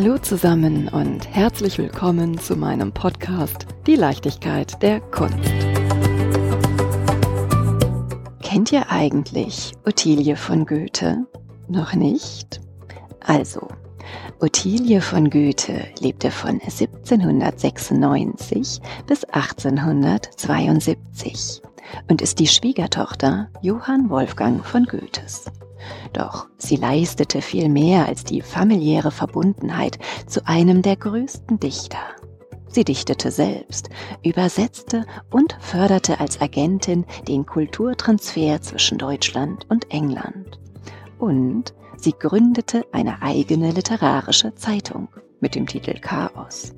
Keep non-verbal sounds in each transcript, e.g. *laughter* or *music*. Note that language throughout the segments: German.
Hallo zusammen und herzlich willkommen zu meinem Podcast Die Leichtigkeit der Kunst. Kennt ihr eigentlich Ottilie von Goethe? Noch nicht? Also, Ottilie von Goethe lebte von 1796 bis 1872 und ist die Schwiegertochter Johann Wolfgang von Goethes. Doch sie leistete viel mehr als die familiäre Verbundenheit zu einem der größten Dichter. Sie dichtete selbst, übersetzte und förderte als Agentin den Kulturtransfer zwischen Deutschland und England. Und sie gründete eine eigene literarische Zeitung mit dem Titel Chaos.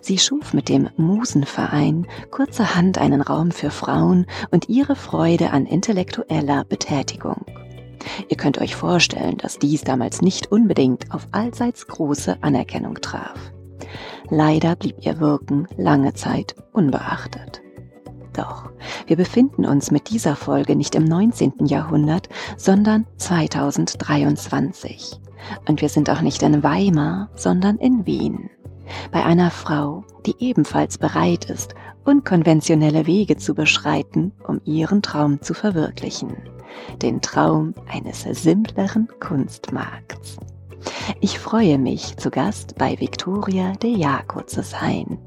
Sie schuf mit dem Musenverein kurzerhand einen Raum für Frauen und ihre Freude an intellektueller Betätigung. Ihr könnt euch vorstellen, dass dies damals nicht unbedingt auf allseits große Anerkennung traf. Leider blieb ihr Wirken lange Zeit unbeachtet. Doch, wir befinden uns mit dieser Folge nicht im 19. Jahrhundert, sondern 2023. Und wir sind auch nicht in Weimar, sondern in Wien. Bei einer Frau, die ebenfalls bereit ist, unkonventionelle Wege zu beschreiten, um ihren Traum zu verwirklichen den Traum eines simpleren Kunstmarkts. Ich freue mich, zu Gast bei Victoria de Jaco zu sein,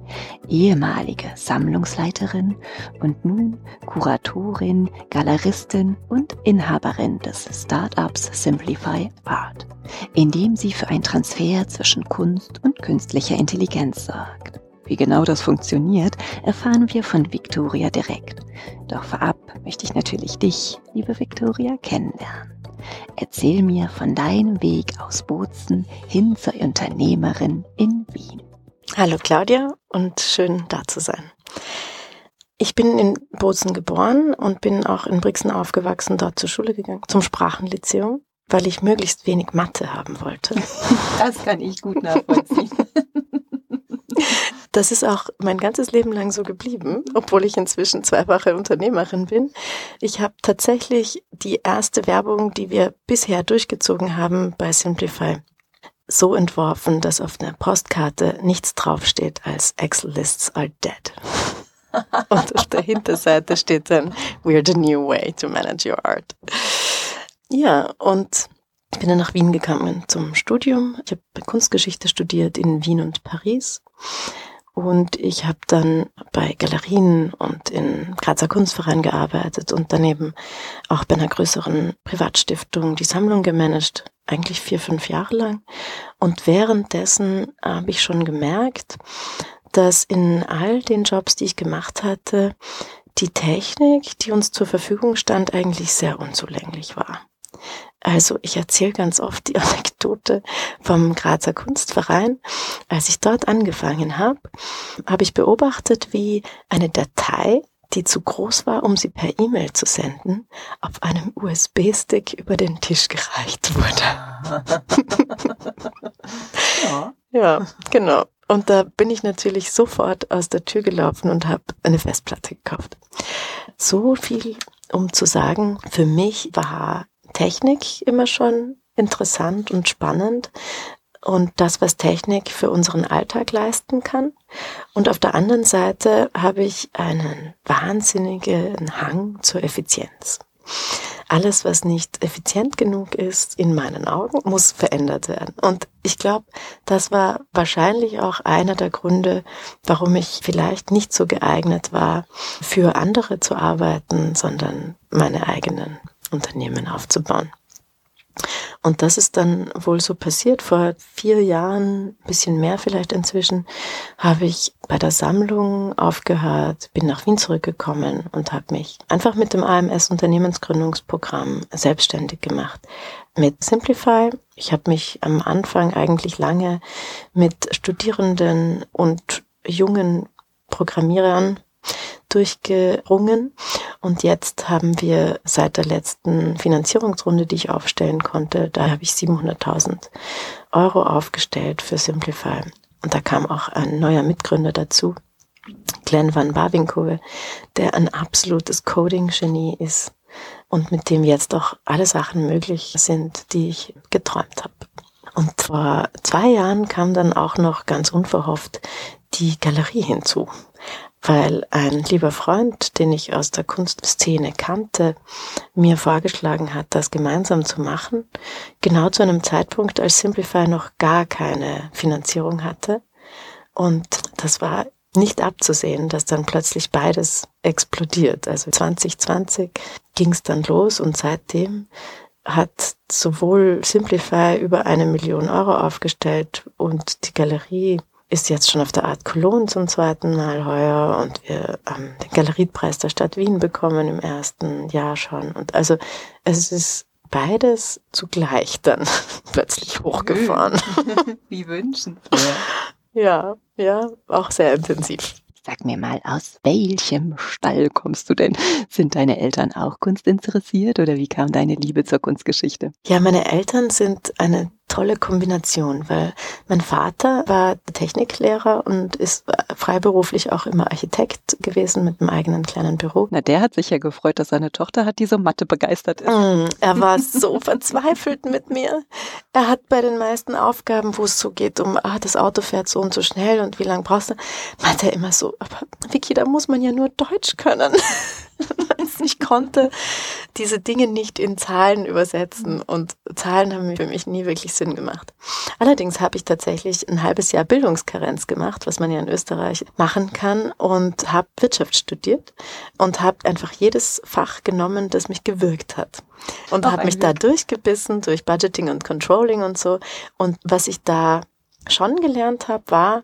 ehemalige Sammlungsleiterin und nun Kuratorin, Galeristin und Inhaberin des Startups Simplify Art, in dem sie für einen Transfer zwischen Kunst und künstlicher Intelligenz sorgt. Wie genau das funktioniert, erfahren wir von Victoria direkt. Doch vorab möchte ich natürlich dich, liebe Victoria, kennenlernen. Erzähl mir von deinem Weg aus Bozen hin zur Unternehmerin in Wien. Hallo Claudia und schön da zu sein. Ich bin in Bozen geboren und bin auch in Brixen aufgewachsen, dort zur Schule gegangen, zum Sprachenlyzeum, weil ich möglichst wenig Mathe haben wollte. *laughs* Das kann ich gut nachvollziehen. *laughs* Das ist auch mein ganzes Leben lang so geblieben, obwohl ich inzwischen zweifache Unternehmerin bin. Ich habe tatsächlich die erste Werbung, die wir bisher durchgezogen haben bei Simplify, so entworfen, dass auf der Postkarte nichts draufsteht als Excel-Lists are dead. *laughs* Und auf der Hinterseite steht dann We're the new way to manage your art. Ja, und ich bin dann nach Wien gekommen zum Studium. Ich habe Kunstgeschichte studiert in Wien und Paris und ich habe dann bei Galerien und in Grazer Kunstverein gearbeitet und daneben auch bei einer größeren Privatstiftung die Sammlung gemanagt, eigentlich vier, fünf Jahre lang. Und währenddessen habe ich schon gemerkt, dass in all den Jobs, die ich gemacht hatte, die Technik, die uns zur Verfügung stand, eigentlich sehr unzulänglich war. Also ich erzähle ganz oft die *laughs* Anekdote vom Grazer Kunstverein. Als ich dort angefangen habe, habe ich beobachtet, wie eine Datei, die zu groß war, um sie per E-Mail zu senden, auf einem USB-Stick über den Tisch gereicht wurde. *laughs* ja. ja, genau. Und da bin ich natürlich sofort aus der Tür gelaufen und habe eine Festplatte gekauft. So viel, um zu sagen, für mich war Technik immer schon interessant und spannend und das, was Technik für unseren Alltag leisten kann. Und auf der anderen Seite habe ich einen wahnsinnigen Hang zur Effizienz. Alles, was nicht effizient genug ist, in meinen Augen, muss verändert werden. Und ich glaube, das war wahrscheinlich auch einer der Gründe, warum ich vielleicht nicht so geeignet war, für andere zu arbeiten, sondern meine eigenen Unternehmen aufzubauen. Und das ist dann wohl so passiert. Vor vier Jahren, ein bisschen mehr vielleicht inzwischen, habe ich bei der Sammlung aufgehört, bin nach Wien zurückgekommen und habe mich einfach mit dem AMS Unternehmensgründungsprogramm selbstständig gemacht. Mit Simplify. Ich habe mich am Anfang eigentlich lange mit Studierenden und jungen Programmierern durchgerungen. Und jetzt haben wir seit der letzten Finanzierungsrunde, die ich aufstellen konnte, da habe ich 700.000 Euro aufgestellt für Simplify. Und da kam auch ein neuer Mitgründer dazu, Glenn van Bavinkove, der ein absolutes Coding-Genie ist und mit dem jetzt auch alle Sachen möglich sind, die ich geträumt habe. Und vor zwei Jahren kam dann auch noch ganz unverhofft die Galerie hinzu, weil ein lieber Freund, den ich aus der Kunstszene kannte, mir vorgeschlagen hat, das gemeinsam zu machen, genau zu einem Zeitpunkt, als Simplify noch gar keine Finanzierung hatte. Und das war nicht abzusehen, dass dann plötzlich beides explodiert. Also 2020 ging es dann los und seitdem hat sowohl Simplify über eine Million Euro aufgestellt und die Galerie ist jetzt schon auf der Art Cologne zum zweiten Mal heuer und wir haben den Galeriepreis der Stadt Wien bekommen im ersten Jahr schon. Und also es ist beides zugleich dann *laughs* plötzlich hochgefahren. *laughs* Wie wünschen. Ja, ja, auch sehr intensiv. Sag mir mal, aus welchem Stall kommst du denn? Sind deine Eltern auch kunstinteressiert oder wie kam deine Liebe zur Kunstgeschichte? Ja, meine Eltern sind eine tolle Kombination, weil mein Vater war Techniklehrer und ist freiberuflich auch immer Architekt gewesen mit einem eigenen kleinen Büro. Na, der hat sich ja gefreut, dass seine Tochter hat, die so Mathe begeistert ist. Mm, er war *laughs* so verzweifelt mit mir. Er hat bei den meisten Aufgaben, wo es so geht, um, ah, das Auto fährt so und so schnell und wie lange brauchst du, meinte er immer so, aber Vicky, da muss man ja nur Deutsch können. *laughs* nicht konnte, diese Dinge nicht in Zahlen übersetzen. Und Zahlen haben für mich nie wirklich Sinn gemacht. Allerdings habe ich tatsächlich ein halbes Jahr Bildungskarenz gemacht, was man ja in Österreich machen kann, und habe Wirtschaft studiert und habe einfach jedes Fach genommen, das mich gewirkt hat. Und habe mich da durchgebissen durch Budgeting und Controlling und so. Und was ich da schon gelernt habe, war,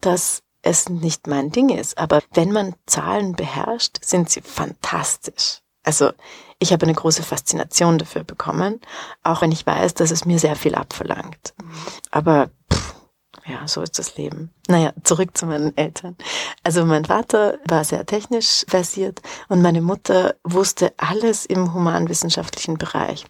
dass es nicht mein Ding ist. Aber wenn man Zahlen beherrscht, sind sie fantastisch. Also ich habe eine große Faszination dafür bekommen, auch wenn ich weiß, dass es mir sehr viel abverlangt. Aber pff, ja, so ist das Leben. Naja, zurück zu meinen Eltern. Also mein Vater war sehr technisch versiert und meine Mutter wusste alles im humanwissenschaftlichen Bereich.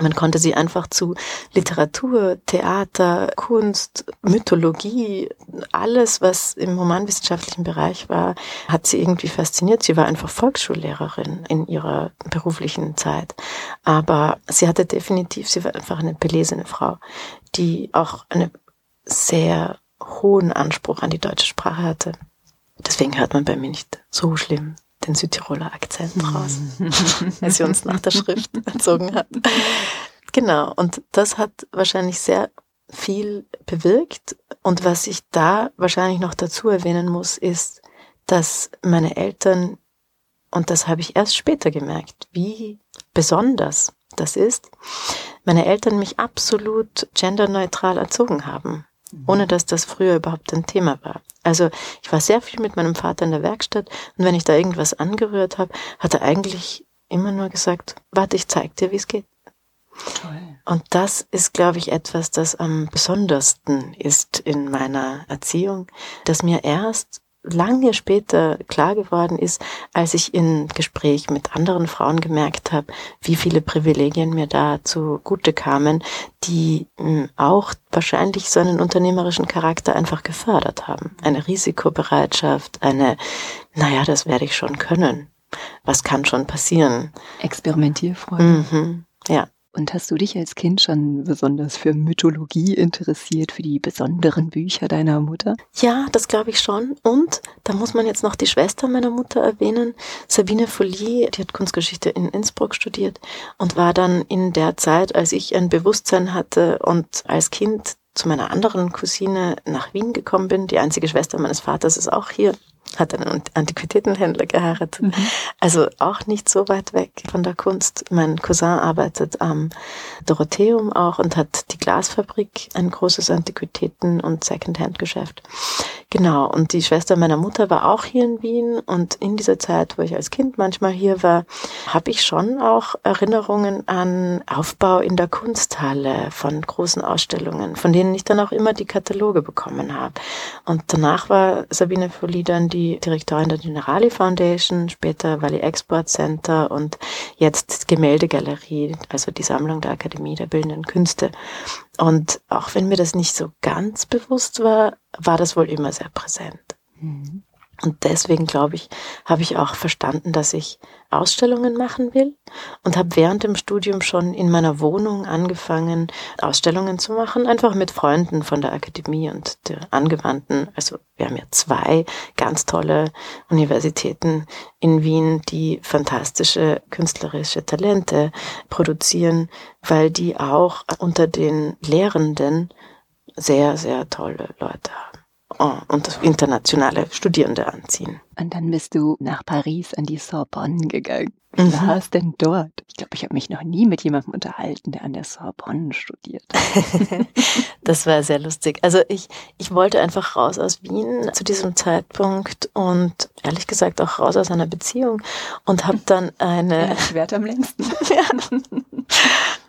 Man konnte sie einfach zu Literatur, Theater, Kunst, Mythologie, alles, was im humanwissenschaftlichen Bereich war, hat sie irgendwie fasziniert. Sie war einfach Volksschullehrerin in ihrer beruflichen Zeit. Aber sie hatte definitiv, sie war einfach eine belesene Frau, die auch einen sehr hohen Anspruch an die deutsche Sprache hatte. Deswegen hört man bei mir nicht so schlimm den Südtiroler Akzent raus, *laughs* als sie uns nach der Schrift *laughs* erzogen hat. Genau, und das hat wahrscheinlich sehr viel bewirkt. Und was ich da wahrscheinlich noch dazu erwähnen muss, ist, dass meine Eltern, und das habe ich erst später gemerkt, wie besonders das ist, meine Eltern mich absolut genderneutral erzogen haben ohne dass das früher überhaupt ein Thema war. Also ich war sehr viel mit meinem Vater in der Werkstatt und wenn ich da irgendwas angerührt habe, hat er eigentlich immer nur gesagt, warte, ich zeig dir, wie es geht. Toll. Und das ist, glaube ich, etwas, das am besondersten ist in meiner Erziehung, dass mir erst lange später klar geworden ist, als ich in Gespräch mit anderen Frauen gemerkt habe, wie viele Privilegien mir da zugute kamen, die hm, auch wahrscheinlich so einen unternehmerischen Charakter einfach gefördert haben. Eine Risikobereitschaft, eine, naja, das werde ich schon können. Was kann schon passieren? Experimentierfreude. Mhm, ja. Und hast du dich als Kind schon besonders für Mythologie interessiert, für die besonderen Bücher deiner Mutter? Ja, das glaube ich schon. Und da muss man jetzt noch die Schwester meiner Mutter erwähnen, Sabine Follier, die hat Kunstgeschichte in Innsbruck studiert und war dann in der Zeit, als ich ein Bewusstsein hatte und als Kind zu meiner anderen Cousine nach Wien gekommen bin. Die einzige Schwester meines Vaters ist auch hier hat einen Antiquitätenhändler geheiratet. Mhm. Also auch nicht so weit weg von der Kunst. Mein Cousin arbeitet am Dorotheum auch und hat die Glasfabrik, ein großes Antiquitäten- und Secondhand-Geschäft. Genau, und die Schwester meiner Mutter war auch hier in Wien und in dieser Zeit, wo ich als Kind manchmal hier war, habe ich schon auch Erinnerungen an Aufbau in der Kunsthalle von großen Ausstellungen, von denen ich dann auch immer die Kataloge bekommen habe. Und danach war Sabine Folli dann die Direktorin der Generali Foundation, später Valley Export Center und jetzt Gemäldegalerie, also die Sammlung der Akademie der Bildenden Künste. Und auch wenn mir das nicht so ganz bewusst war, war das wohl immer sehr präsent. Mhm. Und deswegen, glaube ich, habe ich auch verstanden, dass ich Ausstellungen machen will und habe während dem Studium schon in meiner Wohnung angefangen, Ausstellungen zu machen, einfach mit Freunden von der Akademie und der Angewandten. Also wir haben ja zwei ganz tolle Universitäten in Wien, die fantastische künstlerische Talente produzieren, weil die auch unter den Lehrenden sehr, sehr tolle Leute haben. Oh, und internationale Studierende anziehen. Und dann bist du nach Paris an die Sorbonne gegangen. Wie mhm. war es denn dort? Ich glaube, ich habe mich noch nie mit jemandem unterhalten, der an der Sorbonne studiert. *laughs* das war sehr lustig. Also ich, ich wollte einfach raus aus Wien zu diesem Zeitpunkt und ehrlich gesagt auch raus aus einer Beziehung und habe dann eine... Ja, Schwert am längsten. *laughs*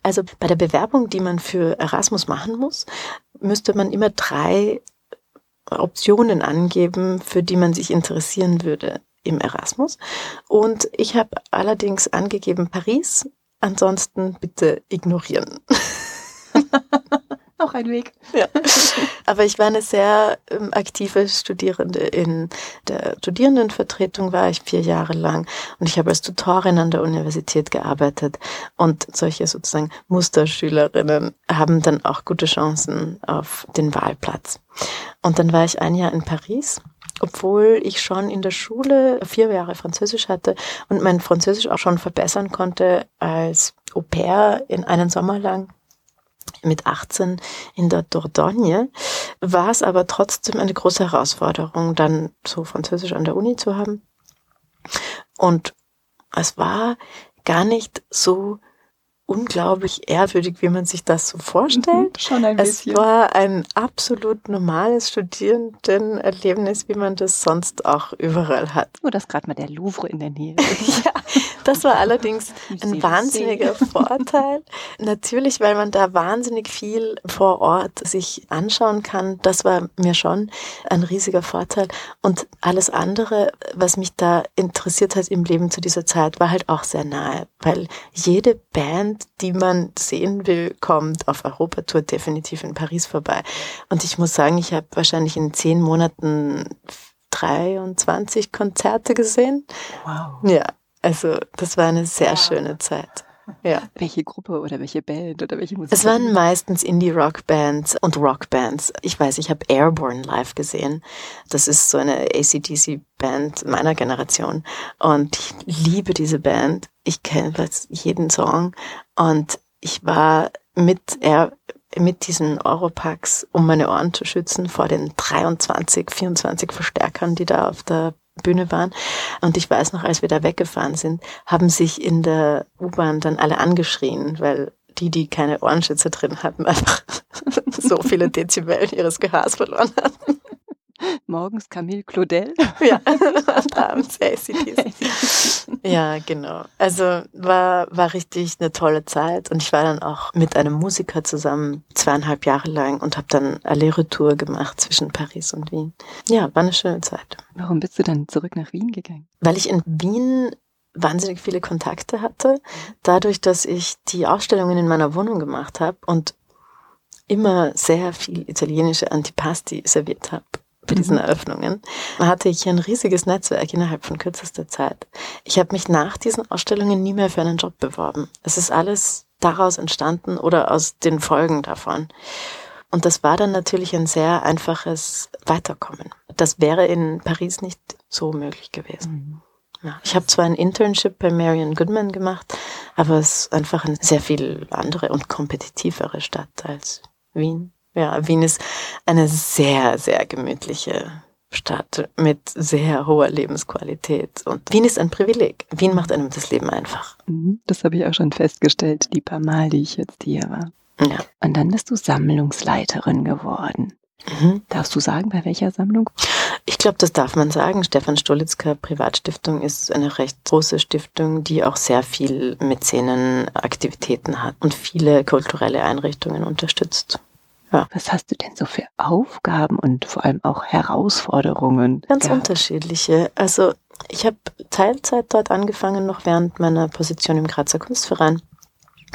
Also bei der Bewerbung, die man für Erasmus machen muss, müsste man immer drei Optionen angeben, für die man sich interessieren würde im Erasmus. Und ich habe allerdings angegeben Paris, ansonsten bitte ignorieren. *laughs* Auch ein Weg. Ja. Aber ich war eine sehr ähm, aktive Studierende. In der Studierendenvertretung war ich vier Jahre lang und ich habe als Tutorin an der Universität gearbeitet. Und solche sozusagen Musterschülerinnen haben dann auch gute Chancen auf den Wahlplatz. Und dann war ich ein Jahr in Paris obwohl ich schon in der Schule vier Jahre Französisch hatte und mein Französisch auch schon verbessern konnte als Au pair in einen Sommer lang mit 18 in der Dordogne, war es aber trotzdem eine große Herausforderung, dann so Französisch an der Uni zu haben. Und es war gar nicht so unglaublich ehrwürdig, wie man sich das so vorstellt. *laughs* Schon ein bisschen. Es war ein absolut normales Studierendenerlebnis, wie man das sonst auch überall hat. Nur, dass gerade mal der Louvre in der Nähe ist. *laughs* ja, das war allerdings *laughs* ein wahnsinniger Vorteil. Natürlich, weil man da wahnsinnig viel vor Ort sich anschauen kann. Das war mir schon ein riesiger Vorteil. Und alles andere, was mich da interessiert hat im Leben zu dieser Zeit, war halt auch sehr nahe, weil jede Band, die man sehen will, kommt auf Europatour definitiv in Paris vorbei. Und ich muss sagen, ich habe wahrscheinlich in zehn Monaten 23 Konzerte gesehen. Wow. Ja, also das war eine sehr schöne Zeit. Ja. Welche Gruppe oder welche Band oder welche Musik? Es waren meistens Indie-Rock-Bands und Rock-Bands. Ich weiß, ich habe Airborne live gesehen. Das ist so eine ACDC-Band meiner Generation. Und ich liebe diese Band. Ich kenne jeden Song. Und ich war mit Air, mit diesen Europacks, um meine Ohren zu schützen vor den 23, 24 Verstärkern, die da auf der Bühne waren. Und ich weiß noch, als wir da weggefahren sind, haben sich in der U-Bahn dann alle angeschrien, weil die, die keine Ohrenschützer drin hatten, *laughs* einfach so viele Dezibel ihres Gehörs verloren hatten. Morgens Camille Claudel. *laughs* Ja, und abends ACDC. Ja, genau. Also war, war richtig eine tolle Zeit und ich war dann auch mit einem Musiker zusammen zweieinhalb Jahre lang und habe dann Aller-Retour gemacht zwischen Paris und Wien. Ja, war eine schöne Zeit. Warum bist du dann zurück nach Wien gegangen? Weil ich in Wien wahnsinnig viele Kontakte hatte, dadurch, dass ich die Ausstellungen in meiner Wohnung gemacht habe und immer sehr viel italienische Antipasti serviert habe bei diesen mhm. Eröffnungen, hatte ich ein riesiges Netzwerk innerhalb von kürzester Zeit. Ich habe mich nach diesen Ausstellungen nie mehr für einen Job beworben. Es ist alles daraus entstanden oder aus den Folgen davon. Und das war dann natürlich ein sehr einfaches Weiterkommen. Das wäre in Paris nicht so möglich gewesen. Mhm. Ja, ich habe zwar ein Internship bei Marion Goodman gemacht, aber es ist einfach eine sehr viel andere und kompetitivere Stadt als Wien. Ja, Wien ist eine sehr, sehr gemütliche Stadt mit sehr hoher Lebensqualität. Und Wien ist ein Privileg. Wien macht einem das Leben einfach. Mhm, das habe ich auch schon festgestellt, die paar Mal, die ich jetzt hier war. Ja. Und dann bist du Sammlungsleiterin geworden. Mhm. Darfst du sagen, bei welcher Sammlung? Ich glaube, das darf man sagen. Stefan Stolitzka Privatstiftung ist eine recht große Stiftung, die auch sehr viel Mäzenenaktivitäten hat und viele kulturelle Einrichtungen unterstützt. Ja. Was hast du denn so für Aufgaben und vor allem auch Herausforderungen? Ganz gehabt? unterschiedliche. Also ich habe Teilzeit dort angefangen, noch während meiner Position im Grazer Kunstverein.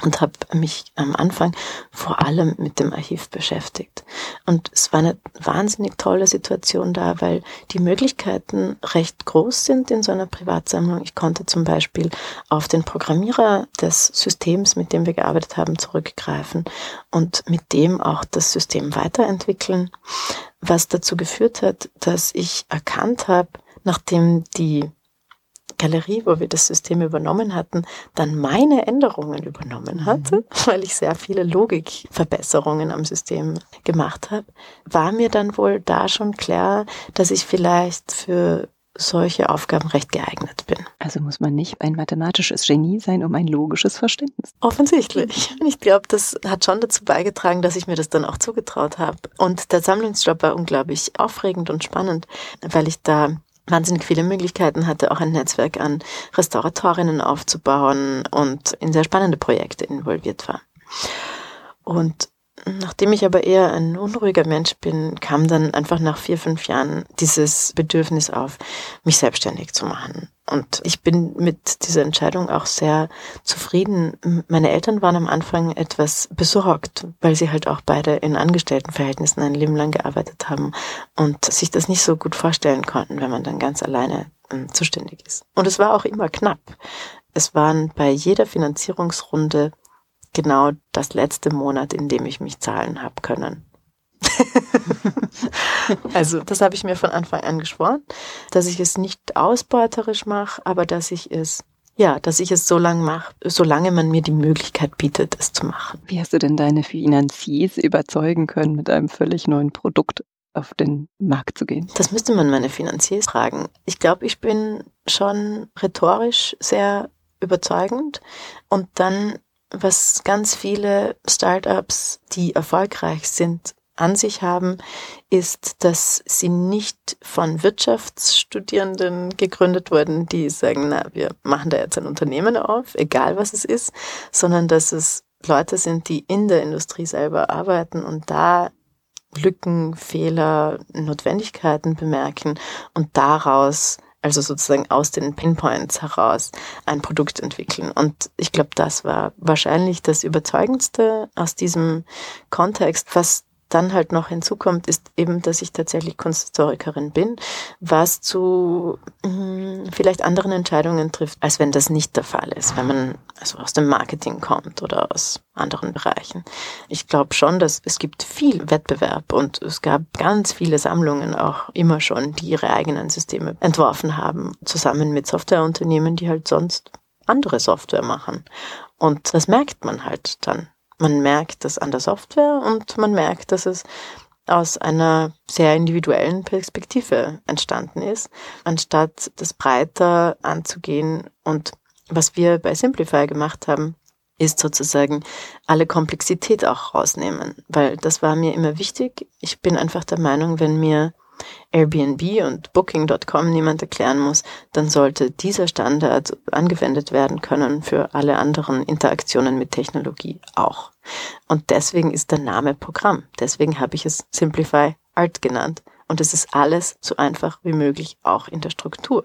Und habe mich am Anfang vor allem mit dem Archiv beschäftigt. Und es war eine wahnsinnig tolle Situation da, weil die Möglichkeiten recht groß sind in so einer Privatsammlung. Ich konnte zum Beispiel auf den Programmierer des Systems, mit dem wir gearbeitet haben, zurückgreifen und mit dem auch das System weiterentwickeln, was dazu geführt hat, dass ich erkannt habe, nachdem die Galerie, wo wir das System übernommen hatten, dann meine Änderungen übernommen mhm. hatte, mhm. weil ich sehr viele Logikverbesserungen am System gemacht habe, war mir dann wohl da schon klar, dass ich vielleicht für solche Aufgaben recht geeignet bin. Also muss man nicht ein mathematisches Genie sein, um ein logisches Verständnis. Offensichtlich. *laughs* Ich glaube, das hat schon dazu beigetragen, dass ich mir das dann auch zugetraut habe. Und der Sammlungsjob war unglaublich aufregend und spannend, weil ich da wahnsinnig viele Möglichkeiten hatte, auch ein Netzwerk an Restauratorinnen aufzubauen und in sehr spannende Projekte involviert war. Und Nachdem ich aber eher ein unruhiger Mensch bin, kam dann einfach nach vier, fünf Jahren dieses Bedürfnis auf, mich selbstständig zu machen. Und ich bin mit dieser Entscheidung auch sehr zufrieden. Meine Eltern waren am Anfang etwas besorgt, weil sie halt auch beide in Angestelltenverhältnissen ein Leben lang gearbeitet haben und sich das nicht so gut vorstellen konnten, wenn man dann ganz alleine zuständig ist. Und es war auch immer knapp. Es waren bei jeder Finanzierungsrunde genau das letzte Monat, in dem ich mich zahlen habe können. *laughs* also das habe ich mir von Anfang an geschworen, dass ich es nicht ausbeuterisch mache, aber dass ich es ja, dass ich es so lange mache, solange man mir die Möglichkeit bietet, es zu machen. Wie hast du denn deine Finanziers überzeugen können, mit einem völlig neuen Produkt auf den Markt zu gehen? Das müsste man meine Finanziers fragen. Ich glaube, ich bin schon rhetorisch sehr überzeugend und dann was ganz viele Startups, die erfolgreich sind, an sich haben, ist, dass sie nicht von Wirtschaftsstudierenden gegründet wurden, die sagen, na, wir machen da jetzt ein Unternehmen auf, egal was es ist, sondern dass es Leute sind, die in der Industrie selber arbeiten und da Lücken, Fehler, Notwendigkeiten bemerken und daraus also sozusagen aus den Pinpoints heraus ein Produkt entwickeln. Und ich glaube, das war wahrscheinlich das Überzeugendste aus diesem Kontext, was dann halt noch hinzukommt, ist eben, dass ich tatsächlich Kunsthistorikerin bin, was zu mh, hm, vielleicht anderen Entscheidungen trifft, als wenn das nicht der Fall ist, wenn man also aus dem Marketing kommt oder aus anderen Bereichen. Ich glaube schon, dass es gibt viel Wettbewerb und es gab ganz viele Sammlungen auch immer schon, die ihre eigenen Systeme entworfen haben, zusammen mit Softwareunternehmen, die halt sonst andere Software machen. Und das merkt man halt dann man merkt das an der Software und man merkt, dass es aus einer sehr individuellen Perspektive entstanden ist, anstatt das breiter anzugehen. Und was wir bei Simplify gemacht haben, ist sozusagen alle Komplexität auch rausnehmen, weil das war mir immer wichtig. Ich bin einfach der Meinung, wenn mir Airbnb und Booking.com niemand erklären muss, dann sollte dieser Standard angewendet werden können für alle anderen Interaktionen mit Technologie auch. Und deswegen ist der Name Programm. Deswegen habe ich es Simplify Art genannt. Und es ist alles so einfach wie möglich, auch in der Struktur.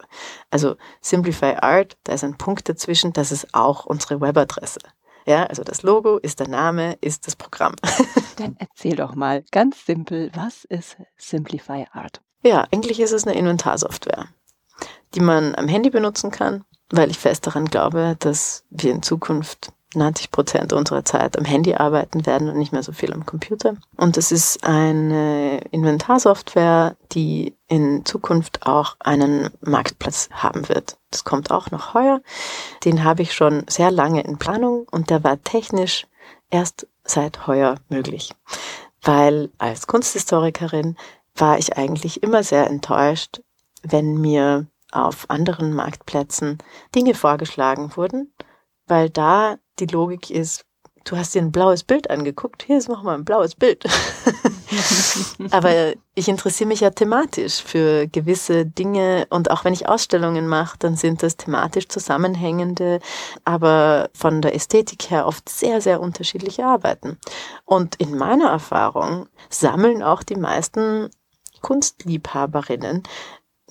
Also Simplify Art, da ist ein Punkt dazwischen, das ist auch unsere Webadresse. Ja, also das Logo ist der Name, ist das Programm. *laughs* Dann erzähl doch mal ganz simpel, was ist Simplify Art? Ja, eigentlich ist es eine Inventarsoftware, die man am Handy benutzen kann, weil ich fest daran glaube, dass wir in Zukunft 90 Prozent unserer Zeit am Handy arbeiten werden und nicht mehr so viel am Computer. Und es ist eine Inventarsoftware, die in Zukunft auch einen Marktplatz haben wird. Das kommt auch noch heuer. Den habe ich schon sehr lange in Planung und der war technisch erst seit heuer möglich. Weil als Kunsthistorikerin war ich eigentlich immer sehr enttäuscht, wenn mir auf anderen Marktplätzen Dinge vorgeschlagen wurden, weil da die Logik ist, du hast dir ein blaues Bild angeguckt, hier ist nochmal ein blaues Bild. *laughs* Aber ich interessiere mich ja thematisch für gewisse Dinge und auch wenn ich Ausstellungen mache, dann sind das thematisch zusammenhängende, aber von der Ästhetik her oft sehr, sehr unterschiedliche Arbeiten. Und in meiner Erfahrung sammeln auch die meisten Kunstliebhaberinnen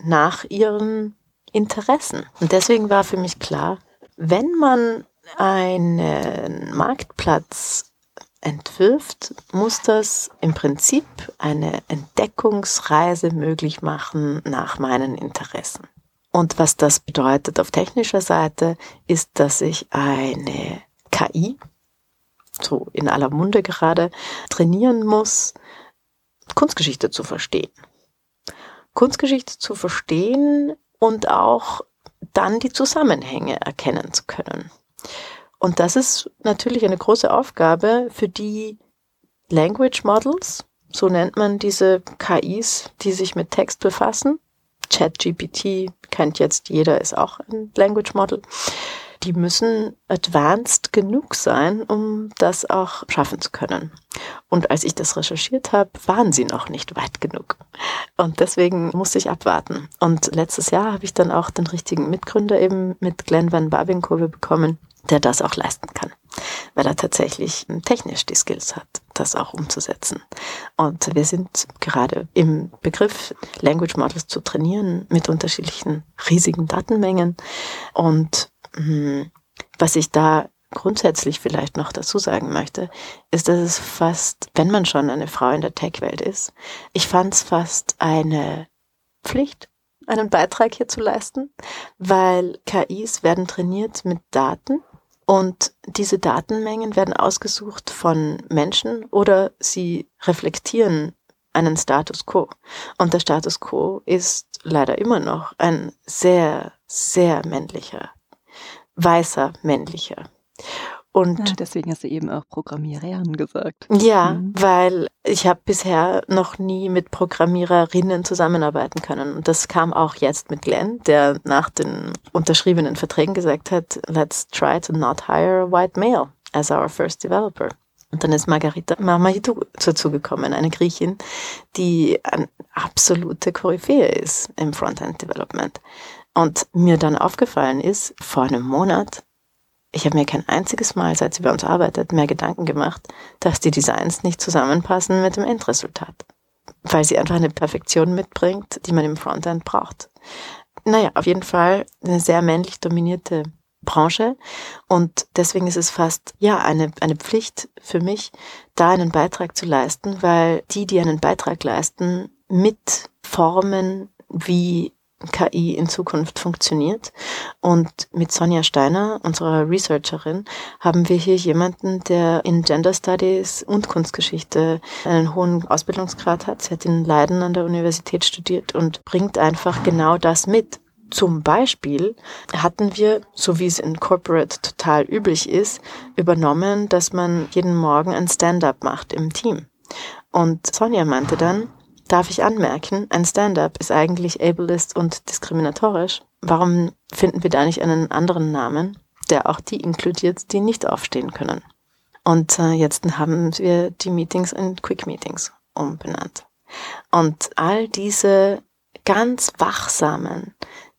nach ihren Interessen. Und deswegen war für mich klar, wenn man einen Marktplatz entwirft, muss das im Prinzip eine Entdeckungsreise möglich machen nach meinen Interessen. Und was das bedeutet auf technischer Seite, ist, dass ich eine KI, so in aller Munde gerade, trainieren muss, Kunstgeschichte zu verstehen. Kunstgeschichte zu verstehen und auch dann die Zusammenhänge erkennen zu können. Und das ist natürlich eine große Aufgabe für die Language Models, so nennt man diese KIs, die sich mit Text befassen. ChatGPT kennt jetzt jeder, ist auch ein Language Model. Die müssen advanced genug sein, um das auch schaffen zu können. Und als ich das recherchiert habe, waren sie noch nicht weit genug. Und deswegen musste ich abwarten. Und letztes Jahr habe ich dann auch den richtigen Mitgründer eben mit Glenn Van Babinkove bekommen, der das auch leisten kann, weil er tatsächlich technisch die Skills hat, das auch umzusetzen. Und wir sind gerade im Begriff, Language Models zu trainieren mit unterschiedlichen riesigen Datenmengen. Und mh, hm, was ich da grundsätzlich vielleicht noch dazu sagen möchte, ist, dass es fast, wenn man schon eine Frau in der Tech-Welt ist, ich fand es fast eine Pflicht, einen Beitrag hier zu leisten, weil KIs werden trainiert mit Daten, und diese Datenmengen werden ausgesucht von Menschen oder sie reflektieren einen Status quo. Und der Status quo ist leider immer noch ein sehr, sehr männlicher, weißer männlicher. Und ja, deswegen hast du eben auch Programmierern gesagt. Ja, mhm. weil ich habe bisher noch nie mit Programmiererinnen zusammenarbeiten können. Und das kam auch jetzt mit Glenn, der nach den unterschriebenen Verträgen gesagt hat, let's try to not hire a white male as our first developer. Und dann ist Margarita Marmahitou dazugekommen, eine Griechin, die eine absolute Koryphäe ist im Frontend Development. Und mir dann aufgefallen ist, vor einem Monat, ich habe mir kein einziges Mal, seit sie bei uns arbeitet, mehr Gedanken gemacht, dass die Designs nicht zusammenpassen mit dem Endresultat. Weil sie einfach eine Perfektion mitbringt, die man im Frontend braucht. Naja, auf jeden Fall eine sehr männlich dominierte Branche und deswegen ist es fast ja eine, eine Pflicht für mich, da einen Beitrag zu leisten, weil die, die einen Beitrag leisten, mit formen, wie KI in Zukunft funktioniert. Und mit Sonja Steiner, unserer Researcherin, haben wir hier jemanden, der in Gender Studies und Kunstgeschichte einen hohen Ausbildungsgrad hat. Sie hat in Leiden an der Universität studiert und bringt einfach genau das mit. Zum Beispiel hatten wir, so wie es in Corporate total üblich ist, übernommen, dass man jeden Morgen ein Stand-up macht im Team. Und Sonja meinte dann, Darf ich anmerken, ein Stand-up ist eigentlich ableist und diskriminatorisch. Warum finden wir da nicht einen anderen Namen, der auch die inkludiert, die nicht aufstehen können? Und äh, jetzt haben wir die Meetings in Quick Meetings umbenannt. Und all diese ganz wachsamen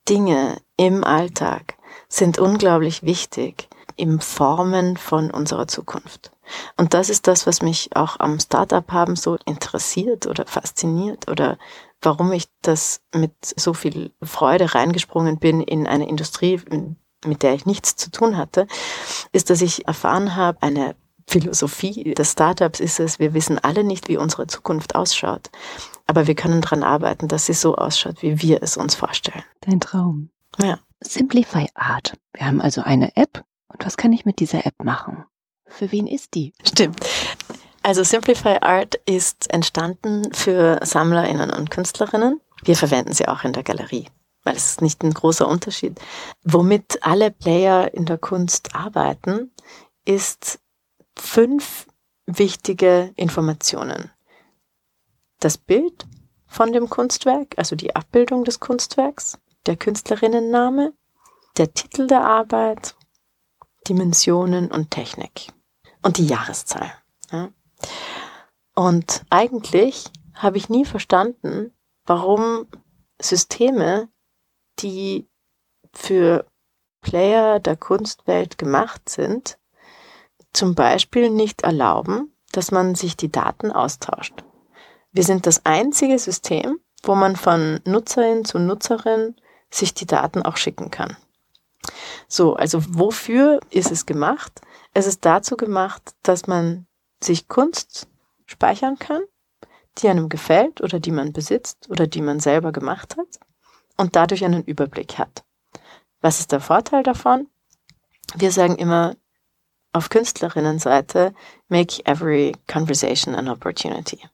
Dinge im Alltag sind unglaublich wichtig im Formen von unserer Zukunft. Und das ist das, was mich auch am Startup haben so interessiert oder fasziniert oder warum ich das mit so viel Freude reingesprungen bin in eine Industrie, mit der ich nichts zu tun hatte, ist, dass ich erfahren habe, eine Philosophie des Startups ist es, wir wissen alle nicht, wie unsere Zukunft ausschaut, aber wir können daran arbeiten, dass sie so ausschaut, wie wir es uns vorstellen. Dein Traum. Ja. Simplify Art. Wir haben also eine App und was kann ich mit dieser App machen? Für wen ist die? Stimmt. Also Simplify Art ist entstanden für SammlerInnen und Künstlerinnen. Wir verwenden sie auch in der Galerie, weil es ist nicht ein großer Unterschied. Womit alle Player in der Kunst arbeiten, ist fünf wichtige Informationen. Das Bild von dem Kunstwerk, also die Abbildung des Kunstwerks, der Künstlerinnenname, der Titel der Arbeit, Dimensionen und Technik und die Jahreszahl. Ja. Und eigentlich habe ich nie verstanden, warum Systeme, die für Player der Kunstwelt gemacht sind, zum Beispiel nicht erlauben, dass man sich die Daten austauscht. Wir sind das einzige System, wo man von Nutzerin zu Nutzerin sich die Daten auch schicken kann. So, also wofür ist es gemacht? Es ist dazu gemacht, dass man sich Kunst speichern kann, die einem gefällt oder die man besitzt oder die man selber gemacht hat und dadurch einen Überblick hat. Was ist der Vorteil davon? Wir sagen immer auf Künstlerinnenseite, make every conversation an opportunity.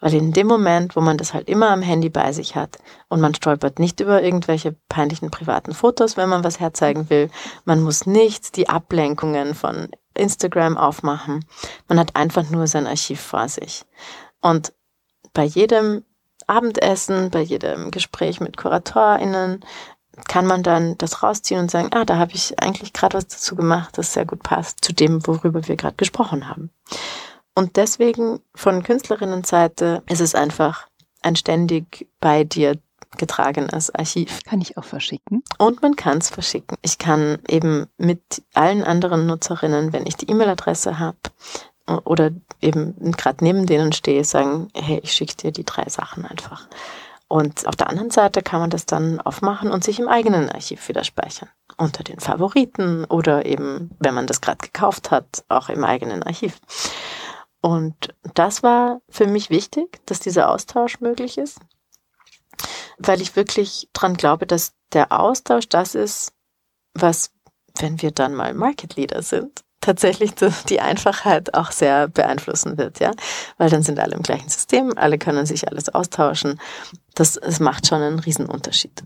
Weil in dem Moment, wo man das halt immer am Handy bei sich hat und man stolpert nicht über irgendwelche peinlichen privaten Fotos, wenn man was herzeigen will, man muss nicht die Ablenkungen von Instagram aufmachen, man hat einfach nur sein Archiv vor sich. Und bei jedem Abendessen, bei jedem Gespräch mit KuratorInnen kann man dann das rausziehen und sagen, ah, da habe ich eigentlich gerade was dazu gemacht, das sehr gut passt zu dem, worüber wir gerade gesprochen haben. Und deswegen von Künstlerinnenseite ist es einfach ein ständig bei dir getragenes Archiv. Kann ich auch verschicken? Und man kann es verschicken. Ich kann eben mit allen anderen Nutzerinnen, wenn ich die E-Mail-Adresse habe oder eben gerade neben denen stehe, sagen, hey, ich schicke dir die drei Sachen einfach. Und auf der anderen Seite kann man das dann aufmachen und sich im eigenen Archiv wieder speichern. Unter den Favoriten oder eben, wenn man das gerade gekauft hat, auch im eigenen Archiv. Und das war für mich wichtig, dass dieser Austausch möglich ist, weil ich wirklich dran glaube, dass der Austausch das ist, was, wenn wir dann mal Market Leader sind, tatsächlich die Einfachheit auch sehr beeinflussen wird, ja, weil dann sind alle im gleichen System, alle können sich alles austauschen. Das, das macht schon einen Riesenunterschied.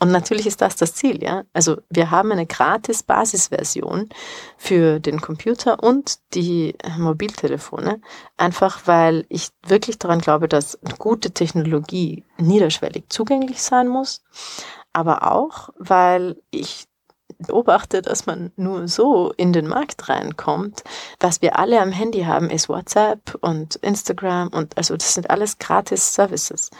Und natürlich ist das das Ziel, ja. Also wir haben eine gratis Basisversion für den Computer und die Mobiltelefone, einfach weil ich wirklich daran glaube, dass gute Technologie niederschwellig zugänglich sein muss, aber auch, weil ich beobachte, dass man nur so in den Markt reinkommt. Was wir alle am Handy haben, ist WhatsApp und Instagram und also das sind alles gratis Services.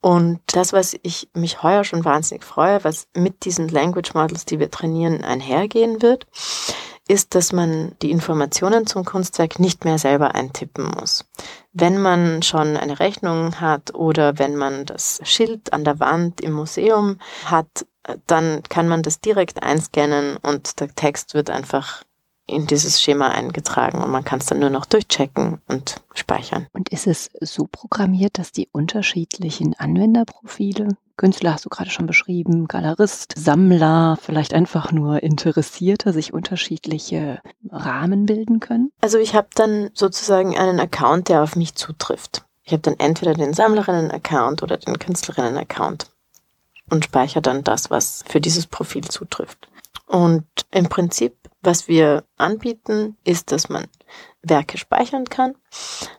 Und das, was ich mich heuer schon wahnsinnig freue, was mit diesen Language Models, die wir trainieren, einhergehen wird, ist, dass man die Informationen zum Kunstwerk nicht mehr selber eintippen muss. Wenn man schon eine Rechnung hat oder wenn man das Schild an der Wand im Museum hat, dann kann man das direkt einscannen und der Text wird einfach in dieses Schema eingetragen und man kann es dann nur noch durchchecken und speichern. Und ist es so programmiert, dass die unterschiedlichen Anwenderprofile, Künstler hast du gerade schon beschrieben, Galerist, Sammler, vielleicht einfach nur Interessierte, sich unterschiedliche Rahmen bilden können? Also ich habe dann sozusagen einen Account, der auf mich zutrifft. Ich habe dann entweder den Sammlerinnen-Account oder den Künstlerinnen-Account und speichere dann das, was für dieses Profil zutrifft. Und im Prinzip, was wir anbieten, ist, dass man Werke speichern kann.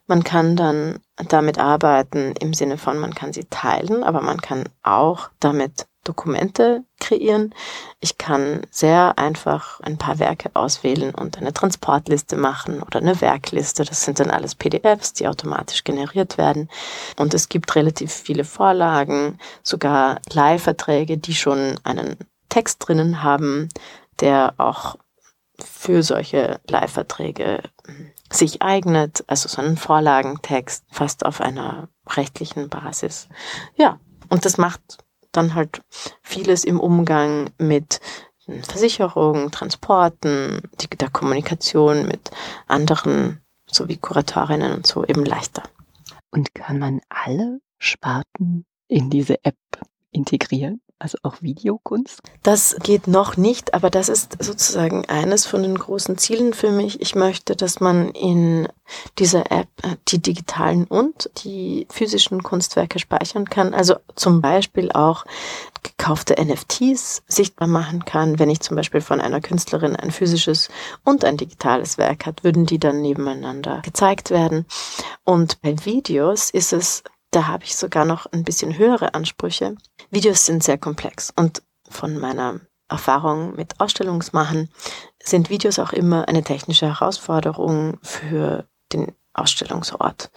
Man kann dann damit arbeiten im Sinne von, man kann sie teilen, aber man kann auch damit Dokumente kreieren. Ich kann sehr einfach ein paar Werke auswählen und eine Transportliste machen oder eine Werkliste. Das sind dann alles PDFs, die automatisch generiert werden. Und es gibt relativ viele Vorlagen, sogar Leihverträge, die schon einen Text drinnen haben, der auch für solche Leihverträge hm, sich eignet, also so einen Vorlagentext fast auf einer rechtlichen Basis. Ja, und das macht dann halt vieles im Umgang mit Versicherungen, Transporten, die, der Kommunikation mit anderen, so wie Kuratorinnen und so, eben leichter. Und kann man alle Sparten in diese App integrieren? Also auch Videokunst? Das geht noch nicht, aber das ist sozusagen eines von den großen Zielen für mich. Ich möchte, dass man in dieser App äh, die digitalen und die physischen Kunstwerke speichern kann. Also zum Beispiel auch gekaufte NFTs sichtbar machen kann. Wenn ich zum Beispiel von einer Künstlerin ein physisches und ein digitales Werk hat, würden die dann nebeneinander gezeigt werden. Und bei Videos ist es da habe ich sogar noch ein bisschen höhere Ansprüche. Videos sind sehr komplex und von meiner Erfahrung mit Ausstellungsmachen sind Videos auch immer eine technische Herausforderung für den Ausstellungsort.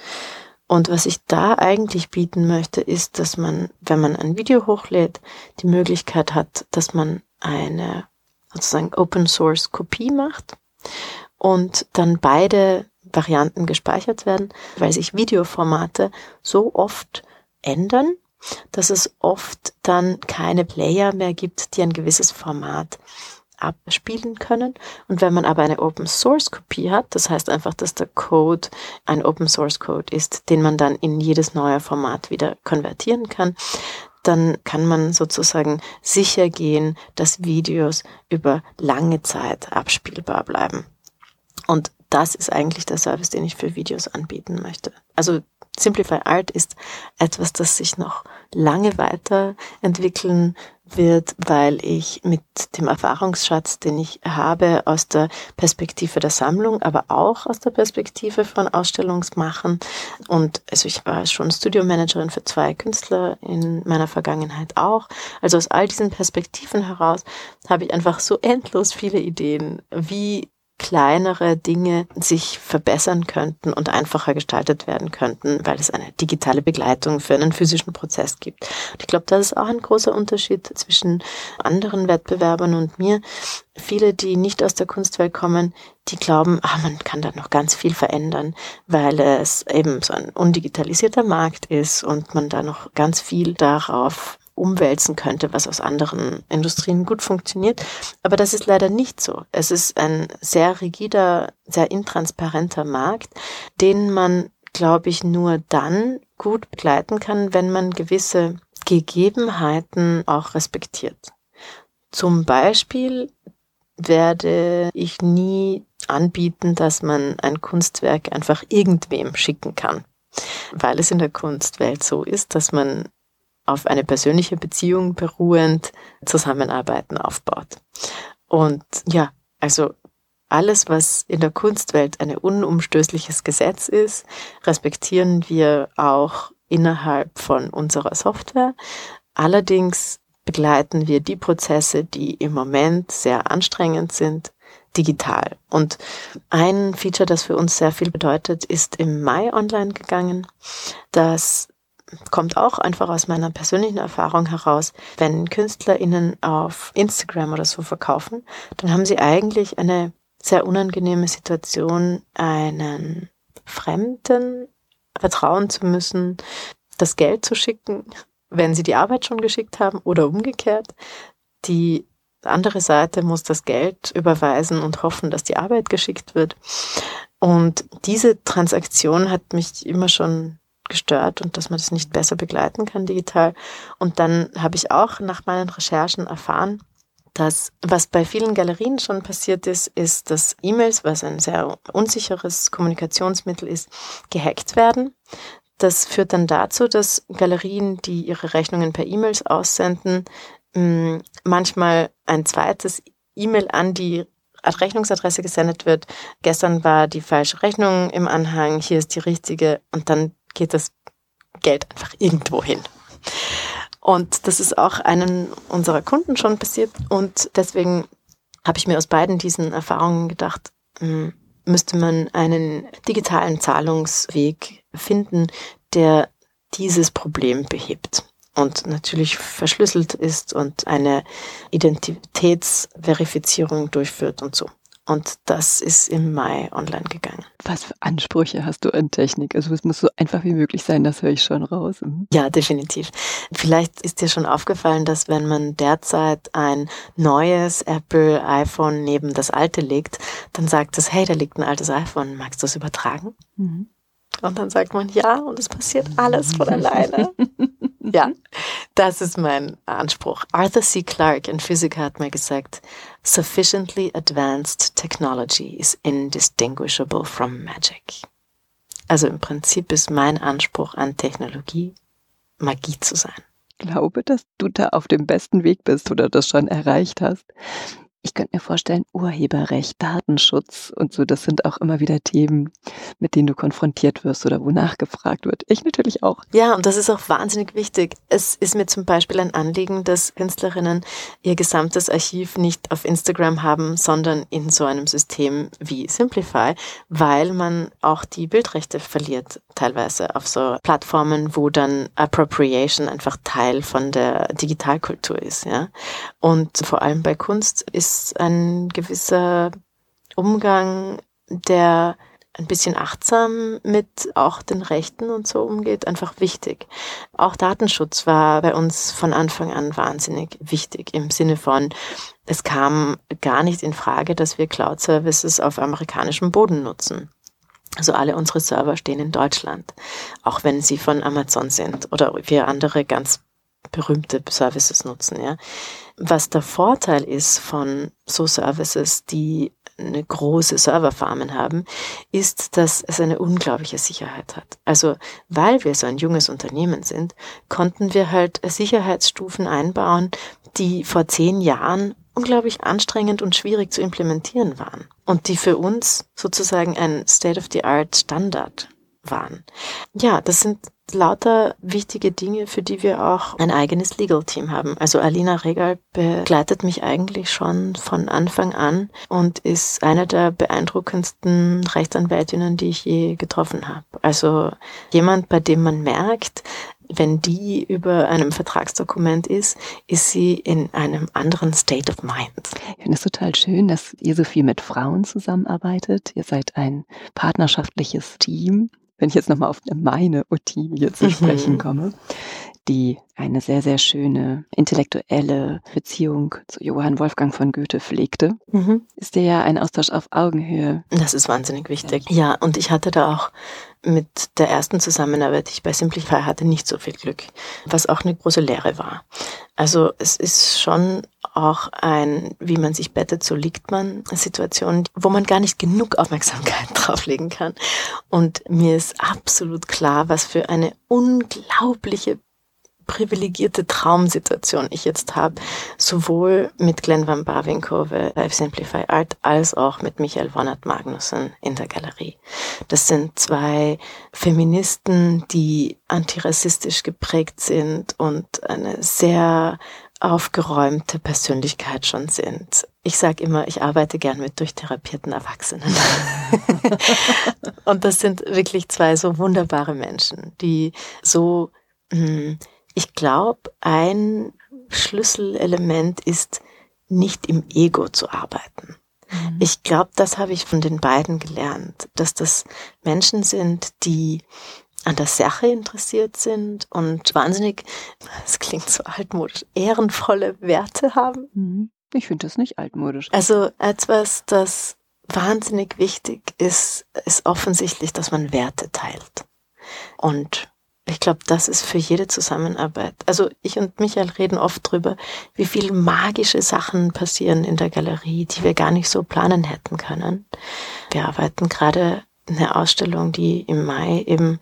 Und was ich da eigentlich bieten möchte, ist, dass man, wenn man ein Video hochlädt, die Möglichkeit hat, dass man eine sozusagen Open Source Kopie macht und dann beide Varianten gespeichert werden, weil sich Videoformate so oft ändern, dass es oft dann keine Player mehr gibt, die ein gewisses Format abspielen können. Und wenn man aber eine Open Source Kopie hat, das heißt einfach, dass der Code ein Open Source Code ist, den man dann in jedes neue Format wieder konvertieren kann, dann kann man sozusagen sicher gehen, dass Videos über lange Zeit abspielbar bleiben. Und das ist eigentlich der Service, den ich für Videos anbieten möchte. Also Simplify Art ist etwas, das sich noch lange weiterentwickeln wird, weil ich mit dem Erfahrungsschatz, den ich habe aus der Perspektive der Sammlung, aber auch aus der Perspektive von Ausstellungsmachen und also ich war schon Studiomanagerin für zwei Künstler in meiner Vergangenheit auch. Also aus all diesen Perspektiven heraus habe ich einfach so endlos viele Ideen, wie kleinere Dinge sich verbessern könnten und einfacher gestaltet werden könnten, weil es eine digitale Begleitung für einen physischen Prozess gibt. Und ich glaube, das ist auch ein großer Unterschied zwischen anderen Wettbewerbern und mir. Viele, die nicht aus der Kunstwelt kommen, die glauben, ah, man kann da noch ganz viel verändern, weil es eben so ein undigitalisierter Markt ist und man da noch ganz viel darauf umwälzen könnte, was aus anderen Industrien gut funktioniert. Aber das ist leider nicht so. Es ist ein sehr rigider, sehr intransparenter Markt, den man, glaube ich, nur dann gut begleiten kann, wenn man gewisse Gegebenheiten auch respektiert. Zum Beispiel werde ich nie anbieten, dass man ein Kunstwerk einfach irgendwem schicken kann, weil es in der Kunstwelt so ist, dass man auf eine persönliche Beziehung beruhend Zusammenarbeiten aufbaut. Und ja, also alles, was in der Kunstwelt ein unumstößliches Gesetz ist, respektieren wir auch innerhalb von unserer Software. Allerdings begleiten wir die Prozesse, die im Moment sehr anstrengend sind, digital. Und ein Feature, das für uns sehr viel bedeutet, ist im Mai online gegangen. Das kommt auch einfach aus meiner persönlichen Erfahrung heraus, wenn KünstlerInnen auf Instagram oder so verkaufen, dann haben sie eigentlich eine sehr unangenehme Situation, einen Fremden vertrauen zu müssen, das Geld zu schicken, wenn sie die Arbeit schon geschickt haben oder umgekehrt. Die andere Seite muss das Geld überweisen und hoffen, dass die Arbeit geschickt wird. Und diese Transaktion hat mich immer schon gestört und dass man das nicht besser begleiten kann digital. Und dann habe ich auch nach meinen Recherchen erfahren, dass was bei vielen Galerien schon passiert ist, ist, dass E-Mails, was ein sehr unsicheres Kommunikationsmittel ist, gehackt werden. Das führt dann dazu, dass Galerien, die ihre Rechnungen per E-Mails aussenden, mm, manchmal ein zweites E-Mail an die Rechnungsadresse gesendet wird. Gestern war die falsche Rechnung im Anhang, hier ist die richtige und dann geht das Geld einfach irgendwo hin. Und das ist auch einem unserer Kunden schon passiert. Und deswegen habe ich mir aus beiden diesen Erfahrungen gedacht, hm, müsste man einen digitalen Zahlungsweg finden, der dieses Problem behebt und natürlich verschlüsselt ist und eine Identitätsverifizierung durchführt und so. Und das ist im Mai online gegangen. Was für Ansprüche hast du an Technik? Also es muss so einfach wie möglich sein, das höre ich schon raus. Mhm. Ja, definitiv. Vielleicht ist dir schon aufgefallen, dass wenn man derzeit ein neues Apple iPhone neben das alte legt, dann sagt es, hey, da liegt ein altes iPhone, magst du es übertragen? Mhm. Und dann sagt man ja und es passiert alles von alleine. *laughs* ja, das ist mein Anspruch. Arthur C. Clarke, ein Physiker, hat mir gesagt, sufficiently advanced technology is indistinguishable from magic. Also im Prinzip ist mein Anspruch an Technologie, Magie zu sein. Ich glaube, dass du da auf dem besten Weg bist oder das schon erreicht hast. Ich könnte mir vorstellen, Urheberrecht, Datenschutz und so, das sind auch immer wieder Themen, mit denen du konfrontiert wirst oder wo nachgefragt wird. Ich natürlich auch. Ja, und das ist auch wahnsinnig wichtig. Es ist mir zum Beispiel ein Anliegen, dass Künstlerinnen ihr gesamtes Archiv nicht auf Instagram haben, sondern in so einem System wie Simplify, weil man auch die Bildrechte verliert teilweise auf so Plattformen, wo dann Appropriation einfach Teil von der Digitalkultur ist, ja. Und vor allem bei Kunst ist ein gewisser Umgang, der ein bisschen achtsam mit auch den Rechten und so umgeht, einfach wichtig. Auch Datenschutz war bei uns von Anfang an wahnsinnig wichtig im Sinne von, es kam gar nicht in Frage, dass wir Cloud-Services auf amerikanischem Boden nutzen. Also alle unsere Server stehen in Deutschland, auch wenn sie von Amazon sind oder wir andere ganz berühmte Services nutzen, ja. Was der Vorteil ist von so Services, die eine große Serverfarmen haben, ist, dass es eine unglaubliche Sicherheit hat. Also, weil wir so ein junges Unternehmen sind, konnten wir halt Sicherheitsstufen einbauen, die vor zehn Jahren unglaublich anstrengend und schwierig zu implementieren waren und die für uns sozusagen ein State-of-the-Art Standard waren. Ja, das sind lauter wichtige Dinge, für die wir auch ein eigenes Legal Team haben. Also Alina Regal begleitet mich eigentlich schon von Anfang an und ist eine der beeindruckendsten Rechtsanwältinnen, die ich je getroffen habe. Also jemand, bei dem man merkt, wenn die über einem Vertragsdokument ist, ist sie in einem anderen State of Mind. Ich finde es total schön, dass ihr so viel mit Frauen zusammenarbeitet. Ihr seid ein partnerschaftliches Team. Wenn ich jetzt nochmal auf meine Ottilie zu sprechen mhm. komme, die eine sehr, sehr schöne intellektuelle Beziehung zu Johann Wolfgang von Goethe pflegte, mhm. ist der ja ein Austausch auf Augenhöhe. Das ist wahnsinnig wichtig. Ja, und ich hatte da auch mit der ersten Zusammenarbeit, die ich bei Simplify hatte, nicht so viel Glück, was auch eine große Lehre war. Also es ist schon auch ein, wie man sich bettet, so liegt man, Situation, wo man gar nicht genug Aufmerksamkeit *laughs* drauflegen kann. Und mir ist absolut klar, was für eine unglaubliche privilegierte Traumsituation ich jetzt habe, sowohl mit Glenn van Bavinkove Live Simplify Art als auch mit Michael Wonnert Magnussen in der Galerie. Das sind zwei Feministen, die antirassistisch geprägt sind und eine sehr aufgeräumte Persönlichkeit schon sind. Ich sage immer, ich arbeite gern mit durchtherapierten Erwachsenen. *laughs* und das sind wirklich zwei so wunderbare Menschen, die so mh, hm, ich glaube, ein Schlüsselelement ist, nicht im Ego zu arbeiten. Mhm. Ich glaube, das habe ich von den beiden gelernt, dass das Menschen sind, die an der Sache interessiert sind und wahnsinnig, es klingt so altmodisch, ehrenvolle Werte haben. Mhm. Ich finde das nicht altmodisch. Also etwas, das wahnsinnig wichtig ist, ist offensichtlich, dass man Werte teilt. Und ich glaube, das ist für jede Zusammenarbeit. Also ich und Michael reden oft drüber, wie viel magische Sachen passieren in der Galerie, die wir gar nicht so planen hätten können. Wir arbeiten gerade eine Ausstellung, die im Mai eben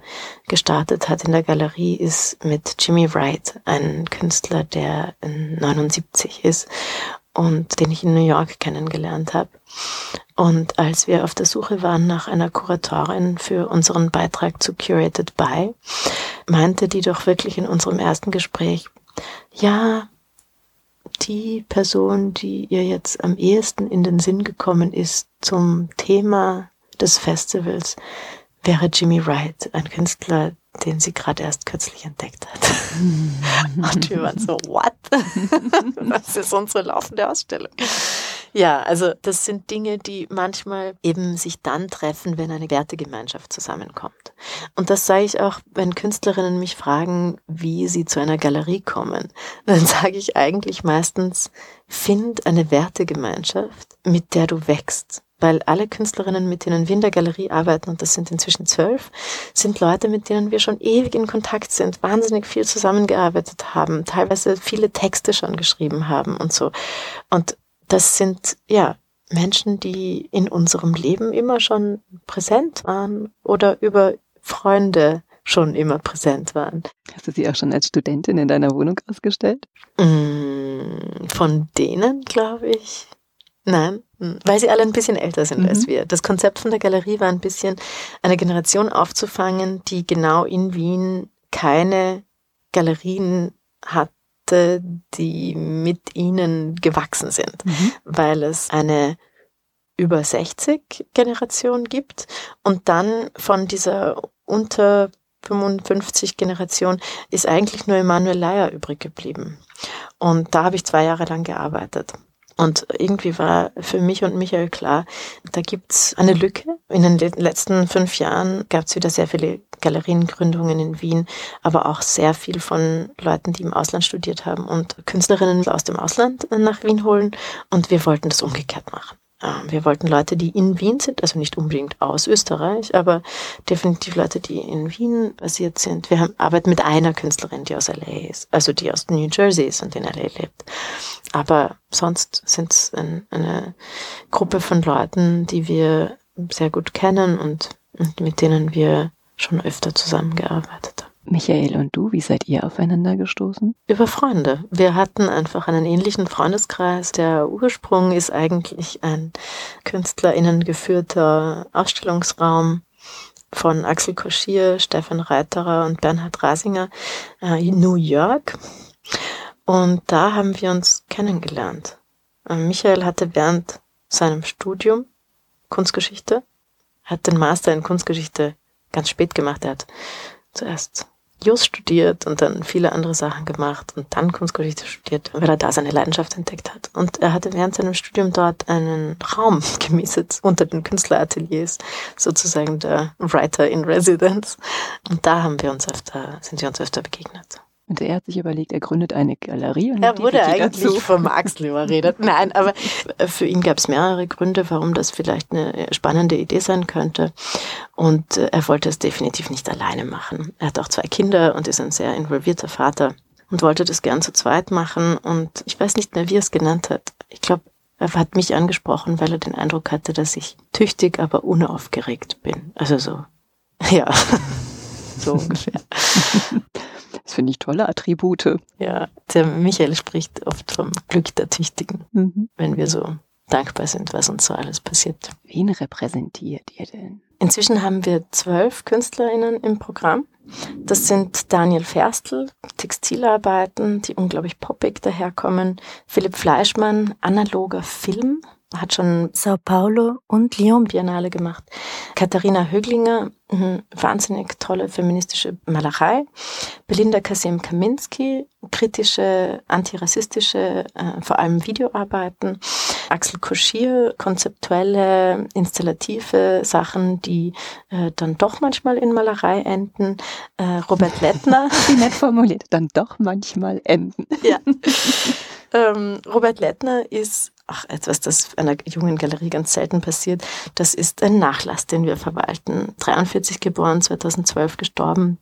gestartet hat in der Galerie, ist mit Jimmy Wright, ein Künstler, der 79 ist und den ich in New York kennengelernt habe. Und als wir auf der Suche waren nach einer Kuratorin für unseren Beitrag zu Curated By, meinte die doch wirklich in unserem ersten Gespräch, ja, die Person, die ihr jetzt am ehesten in den Sinn gekommen ist zum Thema des Festivals, wäre Jimmy Wright, ein Künstler, den sie gerade erst kürzlich entdeckt hat. *laughs* Und wir waren so, what? *laughs* das ist unsere laufende Ausstellung. Ja, also das sind Dinge, die manchmal eben sich dann treffen, wenn eine Wertegemeinschaft zusammenkommt. Und das sage ich auch, wenn Künstlerinnen mich fragen, wie sie zu einer Galerie kommen, *laughs* dann sage ich eigentlich meistens, find eine Wertegemeinschaft, mit der du wächst weil alle Künstlerinnen, mit denen wir in der Galerie arbeiten, und das sind inzwischen zwölf, sind Leute, mit denen wir schon ewig in Kontakt sind, wahnsinnig viel zusammengearbeitet haben, teilweise viele Texte schon geschrieben haben und so. Und das sind, ja, Menschen, die in unserem Leben immer schon präsent waren oder über Freunde schon immer präsent waren. Hast du sie auch schon als Studentin in deiner Wohnung ausgestellt? Mm, von denen, glaube ich. Nein, hm, weil sie alle ein bisschen älter sind mhm. als wir. Das Konzept von der Galerie war ein bisschen, eine Generation aufzufangen, die genau in Wien keine Galerien hatte, die mit ihnen gewachsen sind, mhm. weil es eine über 60 Generation gibt und dann von dieser unter 55 Generation ist eigentlich nur Emanuel Leier übrig geblieben. Und da habe ich zwei Jahre lang gearbeitet. Und irgendwie war für mich und Michael klar, da gibt's eine Lücke. In den letzten fünf Jahren gab's wieder sehr viele Galeriengründungen in Wien, aber auch sehr viel von Leuten, die im Ausland studiert haben und Künstlerinnen aus dem Ausland nach Wien holen. Und wir wollten das umgekehrt machen. Ähm, wir wollten Leute, die in Wien sind, also nicht unbedingt aus Österreich, aber definitiv Leute, die in Wien basiert sind. Wir haben, arbeiten mit einer Künstlerin, die aus LA ist, also die aus New Jersey ist und in LA lebt. Aber sonst sind es ein, eine Gruppe von Leuten, die wir sehr gut kennen und, und mit denen wir schon öfter zusammengearbeitet haben. Michael und du, wie seid ihr aufeinander gestoßen? Über Freunde. Wir hatten einfach einen ähnlichen Freundeskreis. Der Ursprung ist eigentlich ein KünstlerInnen geführter Ausstellungsraum von Axel Koschier, Stefan Reiterer und Bernhard Rasinger äh, in New York. Und da haben wir uns kennengelernt. Äh, Michael hatte während seinem Studium Kunstgeschichte, hat den Master in Kunstgeschichte ganz spät gemacht. Er hat zuerst Jus studiert und dann viele andere Sachen gemacht und dann Kunstgeschichte studiert, weil er da seine Leidenschaft entdeckt hat. Und er hatte während seinem Studium dort einen Raum *laughs* gemietet unter den Künstlerateliers, sozusagen der Writer in Residence. Und da haben wir uns öfter, sind wir uns öfter begegnet. Und er hat sich überlegt, er gründet eine Galerie. Und er wurde eigentlich dazu. vom *laughs* Axel überredet. Nein, aber für ihn gab es mehrere Gründe, warum das vielleicht eine spannende Idee sein könnte. Und äh, er wollte es definitiv nicht alleine machen. Er hat auch zwei Kinder und ist ein sehr involvierter Vater und wollte das gern zu zweit machen. Und ich weiß nicht mehr, wie er es genannt hat. Ich glaube, er hat mich angesprochen, weil er den Eindruck hatte, dass ich tüchtig, aber unaufgeregt bin. Also so, *laughs* ja, so ungefähr. *laughs* Das finde ich tolle Attribute. Ja, der Michael spricht oft vom Glück der Tüchtigen, mhm. wenn wir so dankbar sind, was uns so alles passiert. Wen repräsentiert ihr denn? Inzwischen haben wir zwölf KünstlerInnen im Programm. Das sind Daniel Ferstl, Textilarbeiten, die unglaublich poppig daherkommen, Philipp Fleischmann, analoger Film, hat schon Sao Paulo und Lyon Biennale gemacht. Katharina Höglinger, mhm, wahnsinnig tolle feministische Malerei. Belinda Kasim Kaminski, kritische, antirassistische, äh, vor allem Videoarbeiten. Axel Koschier, konzeptuelle, installative Sachen, die äh, dann doch manchmal in Malerei enden. Äh, Robert Lettner. *laughs* Wie nett formuliert, dann doch manchmal enden. ja. Ähm, Robert Lettner ist ach, etwas, das einer jungen Galerie ganz selten passiert. Das ist ein Nachlass, den wir verwalten. 43 geboren, 2012 gestorben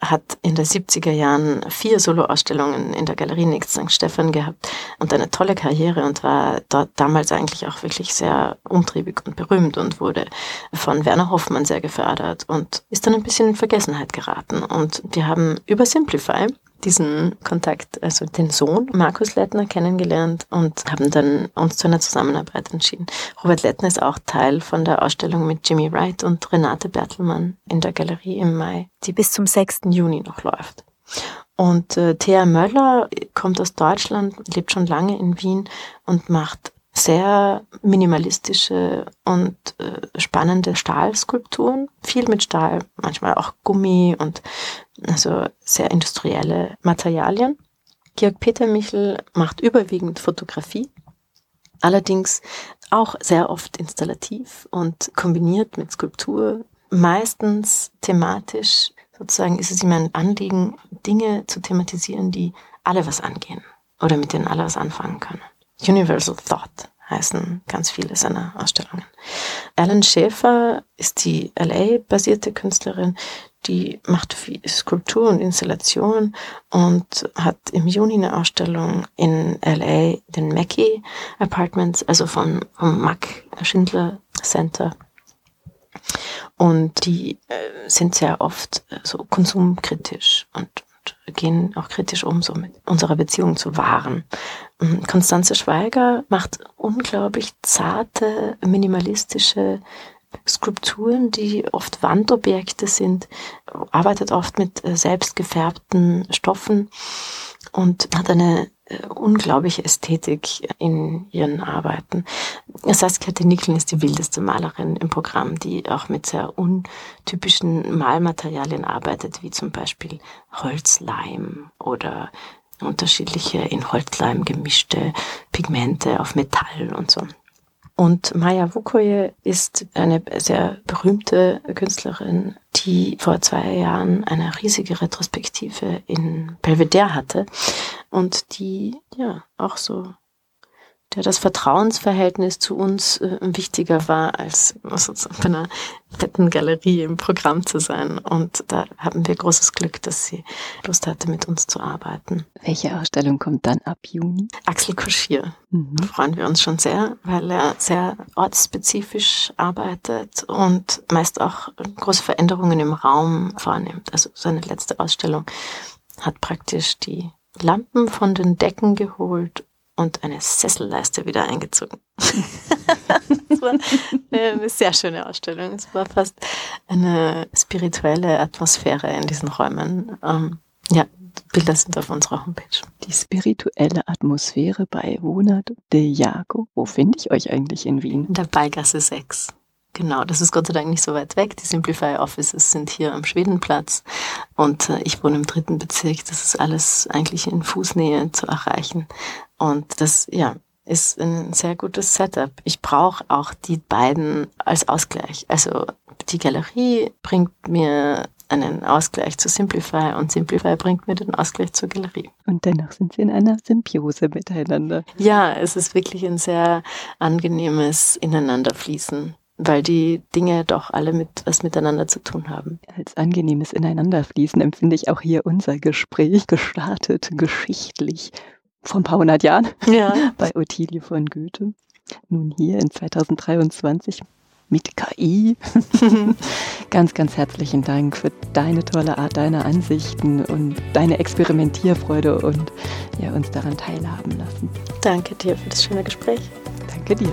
hat in den 70er Jahren vier Soloausstellungen in der Galerie Nix St. Stephan gehabt und eine tolle Karriere und war dort damals eigentlich auch wirklich sehr umtriebig und berühmt und wurde von Werner Hoffmann sehr gefördert und ist dann ein bisschen in Vergessenheit geraten. Und wir haben über Simplify diesen Kontakt, also den Sohn Markus Lettner kennengelernt und haben dann uns zu einer Zusammenarbeit entschieden. Robert Lettner ist auch Teil von der Ausstellung mit Jimmy Wright und Renate Bertelmann in der Galerie im Mai, die bis zum 6. Juni noch läuft. Und äh, Thea Möller kommt aus Deutschland, lebt schon lange in Wien und macht sehr minimalistische und äh, spannende Stahlskulpturen. Viel mit Stahl, manchmal auch Gummi und also sehr industrielle Materialien. Georg Peter Michel macht überwiegend Fotografie, allerdings auch sehr oft installativ und kombiniert mit Skulptur, meistens thematisch. Sozusagen ist es ihm ein Anliegen, Dinge zu thematisieren, die alle was angehen oder mit denen alle was anfangen können. Universal Thought heißen ganz viele seiner Ausstellungen. Alan Schäfer ist die LA-basierte Künstlerin, die macht viel Skulptur und Installation und hat im Juni eine Ausstellung in LA, den Mackey Apartments, also vom, vom Mack Schindler Center. Und die äh, sind sehr oft äh, so konsumkritisch und gehen auch kritisch um so mit unserer Beziehung zu Waren. Konstanze mhm, Schweiger macht unglaublich zarte, minimalistische Skulpturen, die oft Wandobjekte sind, arbeitet oft mit äh, selbst gefärbten Stoffen und hat eine äh, unglaubliche Ästhetik in ihren Arbeiten. Saskia de Nickeln ist die wildeste Malerin im Programm, die auch mit sehr untypischen Malmaterialien arbeitet, wie zum Beispiel Holzleim oder unterschiedliche in Holzleim gemischte Pigmente auf Metall und so. Und Maya Wukoye ist eine sehr berühmte Künstlerin, die vor zwei Jahren eine riesige Retrospektive in Belvedere hatte und die ja auch so der das Vertrauensverhältnis zu uns äh, wichtiger war, als sozusagen bei einer fetten Galerie im Programm zu sein. Und da haben wir großes Glück, dass sie Lust hatte, mit uns zu arbeiten. Welche Ausstellung kommt dann ab Juni? Axel Koschier. Mhm. freuen wir uns schon sehr, weil er sehr ortsspezifisch arbeitet und meist auch große Veränderungen im Raum vornimmt. Also seine letzte Ausstellung hat praktisch die Lampen von den Decken geholt und eine Sesselleiste wieder eingezogen. *laughs* das war eine sehr schöne Ausstellung. Es war fast eine spirituelle Atmosphäre in diesen Räumen. Ähm, ja, Bilder sind auf unserer Homepage. Die spirituelle Atmosphäre bei Wonat de Jaco. Wo finde ich euch eigentlich in Wien? In der Beigasse 6. Genau, das ist Gott sei Dank nicht so weit weg. Die Simplify Offices sind hier am Schwedenplatz und äh, ich wohne im dritten Bezirk. Das ist alles eigentlich in Fußnähe zu erreichen. Und das, ja, ist ein sehr gutes Setup. Ich brauche auch die beiden als Ausgleich. Also die Galerie bringt mir einen Ausgleich zu Simplify und Simplify bringt mir den Ausgleich zur Galerie. Und dennoch sind sie in einer Symbiose miteinander. Ja, es ist wirklich ein sehr angenehmes Ineinanderfließen weil die Dinge doch alle mit was miteinander zu tun haben. Als angenehmes Ineinanderfließen empfinde ich auch hier unser Gespräch gestartet, geschichtlich vor ein paar hundert Jahren ja. *laughs* bei Ottilie von Goethe. Nun hier in 2023 mit KI. *laughs* ganz, ganz herzlichen Dank für deine tolle Art, deine Ansichten und deine Experimentierfreude und ja, uns daran teilhaben lassen. Danke dir für das schöne Gespräch. Danke dir.